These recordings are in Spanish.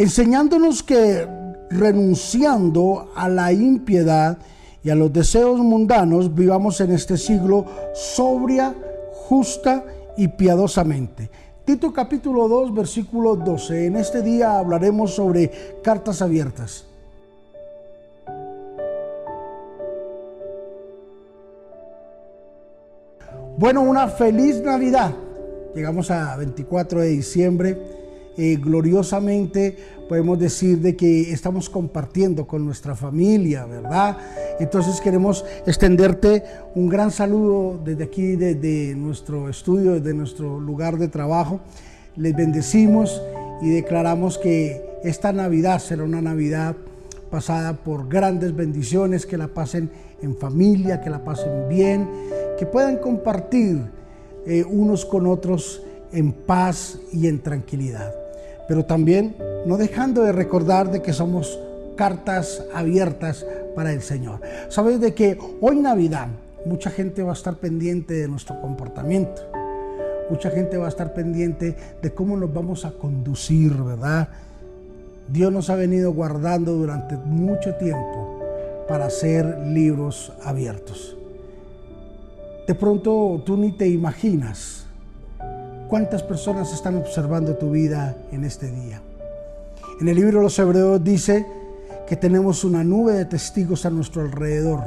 enseñándonos que renunciando a la impiedad y a los deseos mundanos, vivamos en este siglo sobria, justa y piadosamente. Tito capítulo 2, versículo 12. En este día hablaremos sobre cartas abiertas. Bueno, una feliz Navidad. Llegamos a 24 de diciembre. Eh, gloriosamente podemos decir de que estamos compartiendo con nuestra familia, ¿verdad? Entonces queremos extenderte un gran saludo desde aquí, desde nuestro estudio, desde nuestro lugar de trabajo. Les bendecimos y declaramos que esta Navidad será una Navidad pasada por grandes bendiciones, que la pasen en familia, que la pasen bien que puedan compartir eh, unos con otros en paz y en tranquilidad. Pero también no dejando de recordar de que somos cartas abiertas para el Señor. Sabes de que hoy Navidad mucha gente va a estar pendiente de nuestro comportamiento. Mucha gente va a estar pendiente de cómo nos vamos a conducir, ¿verdad? Dios nos ha venido guardando durante mucho tiempo para ser libros abiertos. De pronto tú ni te imaginas cuántas personas están observando tu vida en este día. En el libro de los Hebreos dice que tenemos una nube de testigos a nuestro alrededor,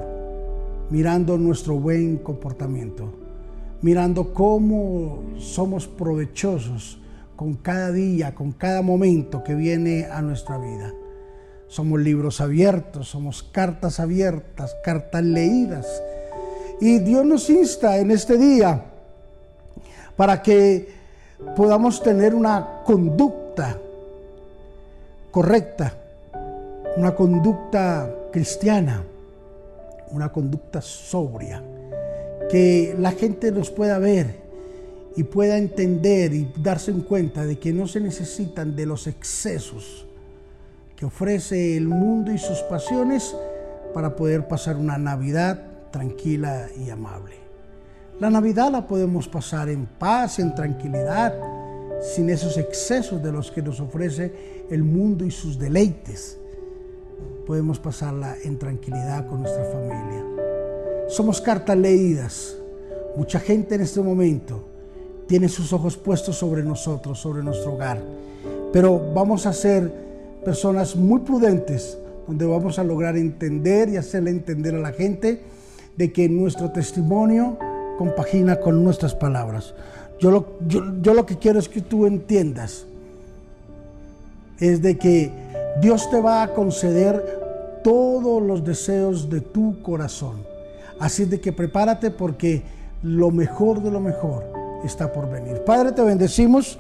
mirando nuestro buen comportamiento, mirando cómo somos provechosos con cada día, con cada momento que viene a nuestra vida. Somos libros abiertos, somos cartas abiertas, cartas leídas y Dios nos insta en este día para que podamos tener una conducta correcta, una conducta cristiana, una conducta sobria, que la gente nos pueda ver y pueda entender y darse en cuenta de que no se necesitan de los excesos que ofrece el mundo y sus pasiones para poder pasar una Navidad tranquila y amable. La Navidad la podemos pasar en paz, en tranquilidad, sin esos excesos de los que nos ofrece el mundo y sus deleites. Podemos pasarla en tranquilidad con nuestra familia. Somos cartas leídas. Mucha gente en este momento tiene sus ojos puestos sobre nosotros, sobre nuestro hogar. Pero vamos a ser personas muy prudentes, donde vamos a lograr entender y hacerle entender a la gente de que nuestro testimonio compagina con nuestras palabras. Yo lo, yo, lo que quiero es que tú entiendas, es de que Dios te va a conceder todos los deseos de tu corazón. Así de que prepárate porque lo mejor de lo mejor está por venir. Padre, te bendecimos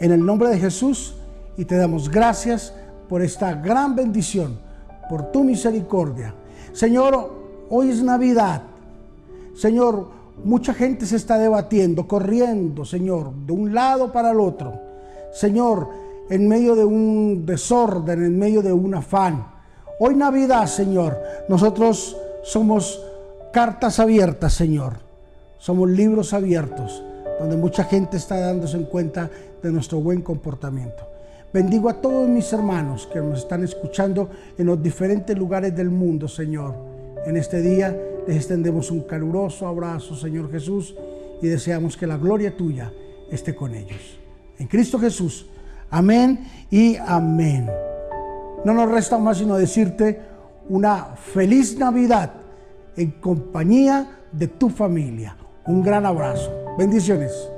en el nombre de Jesús y te damos gracias por esta gran bendición, por tu misericordia. Señor, Hoy es Navidad. Señor, mucha gente se está debatiendo, corriendo, Señor, de un lado para el otro. Señor, en medio de un desorden, en medio de un afán. Hoy Navidad, Señor, nosotros somos cartas abiertas, Señor. Somos libros abiertos, donde mucha gente está dándose en cuenta de nuestro buen comportamiento. Bendigo a todos mis hermanos que nos están escuchando en los diferentes lugares del mundo, Señor en este día les extendemos un caluroso abrazo, Señor Jesús, y deseamos que la gloria tuya esté con ellos. En Cristo Jesús. Amén y amén. No nos resta más sino decirte una feliz Navidad en compañía de tu familia. Un gran abrazo. Bendiciones.